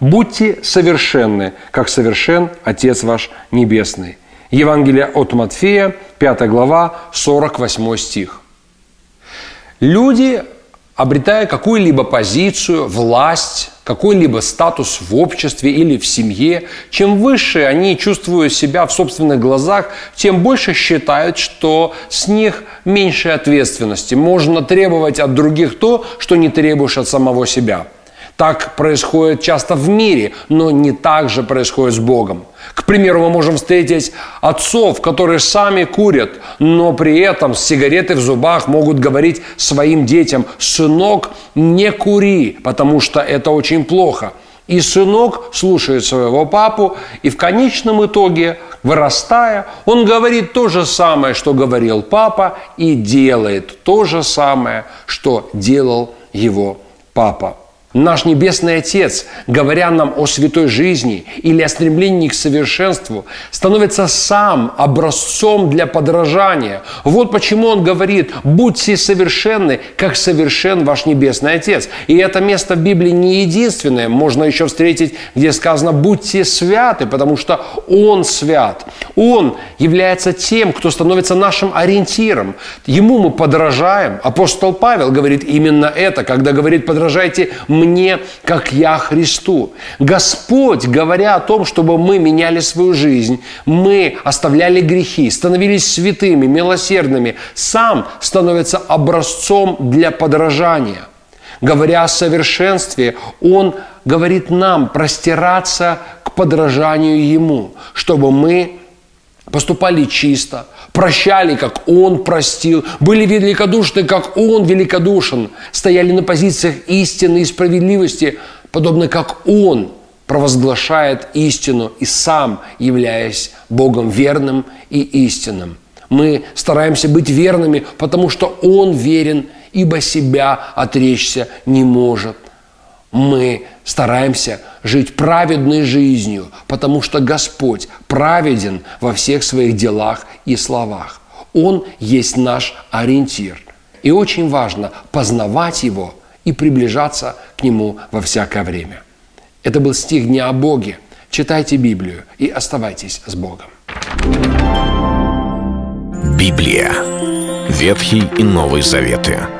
будьте совершенны, как совершен Отец ваш Небесный. Евангелие от Матфея, 5 глава, 48 стих. Люди, обретая какую-либо позицию, власть, какой-либо статус в обществе или в семье, чем выше они чувствуют себя в собственных глазах, тем больше считают, что с них меньше ответственности. Можно требовать от других то, что не требуешь от самого себя – так происходит часто в мире, но не так же происходит с Богом. К примеру, мы можем встретить отцов, которые сами курят, но при этом с сигаретой в зубах могут говорить своим детям, «Сынок, не кури, потому что это очень плохо». И сынок слушает своего папу, и в конечном итоге, вырастая, он говорит то же самое, что говорил папа, и делает то же самое, что делал его папа. Наш Небесный Отец, говоря нам о святой жизни или о стремлении к совершенству, становится сам образцом для подражания. Вот почему Он говорит, будьте совершенны, как совершен ваш Небесный Отец. И это место в Библии не единственное. Можно еще встретить, где сказано, будьте святы, потому что Он свят. Он является тем, кто становится нашим ориентиром. Ему мы подражаем. Апостол Павел говорит именно это, когда говорит, подражайте мне, как я Христу. Господь, говоря о том, чтобы мы меняли свою жизнь, мы оставляли грехи, становились святыми, милосердными, сам становится образцом для подражания. Говоря о совершенстве, Он говорит нам простираться к подражанию Ему, чтобы мы поступали чисто, прощали, как Он простил, были великодушны, как Он великодушен, стояли на позициях истины и справедливости, подобно как Он провозглашает истину и сам являясь Богом верным и истинным. Мы стараемся быть верными, потому что Он верен, ибо себя отречься не может – мы стараемся жить праведной жизнью, потому что Господь праведен во всех своих делах и словах. Он есть наш ориентир. И очень важно познавать Его и приближаться к Нему во всякое время. Это был стих Дня о Боге. Читайте Библию и оставайтесь с Богом. Библия. Ветхий и Новый Заветы.